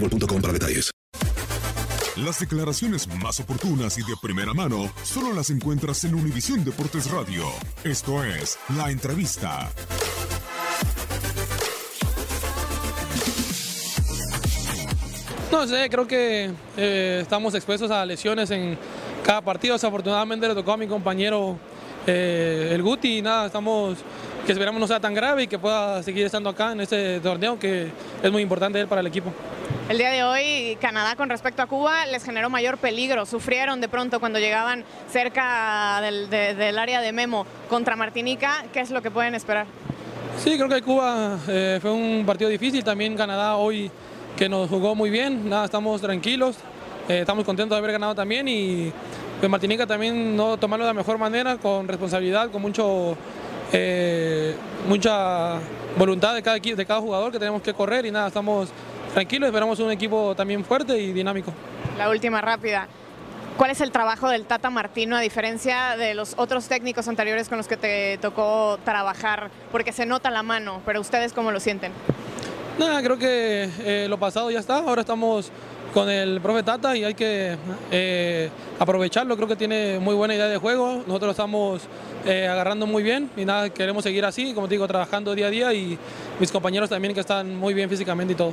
boostmobile.com para detalles. Las declaraciones más oportunas y de primera mano solo las encuentras en Univisión Deportes Radio. Esto es La Entrevista. No sé, creo que eh, estamos expuestos a lesiones en cada partido. Desafortunadamente le tocó a mi compañero eh, el Guti y nada, estamos que esperamos no sea tan grave y que pueda seguir estando acá en este torneo que es muy importante él para el equipo. El día de hoy, Canadá con respecto a Cuba les generó mayor peligro. Sufrieron de pronto cuando llegaban cerca del, de- del área de Memo contra Martinica. ¿Qué es lo que pueden esperar? Sí, creo que Cuba eh, fue un partido difícil. También Canadá hoy que nos jugó muy bien. Nada, estamos tranquilos. eh, estamos contentos de haber ganado también y pues Martinica también no tomarlo de la mejor manera, con responsabilidad, con mucho, eh, mucha voluntad de cada, de cada jugador que tenemos que correr y nada, estamos tranquilos. Esperamos un equipo también fuerte y dinámico. La última rápida. ¿Cuál es el trabajo del Tata Martino a diferencia de los otros técnicos anteriores con los que te tocó trabajar? Porque se nota la mano, pero ustedes cómo lo sienten. Nada, creo que eh, lo pasado ya está. Ahora estamos con el profe Tata y hay que eh, aprovecharlo. Creo que tiene muy buena idea de juego. Nosotros lo estamos eh, agarrando muy bien y nada, queremos seguir así, como te digo, trabajando día a día y mis compañeros también que están muy bien físicamente y todo.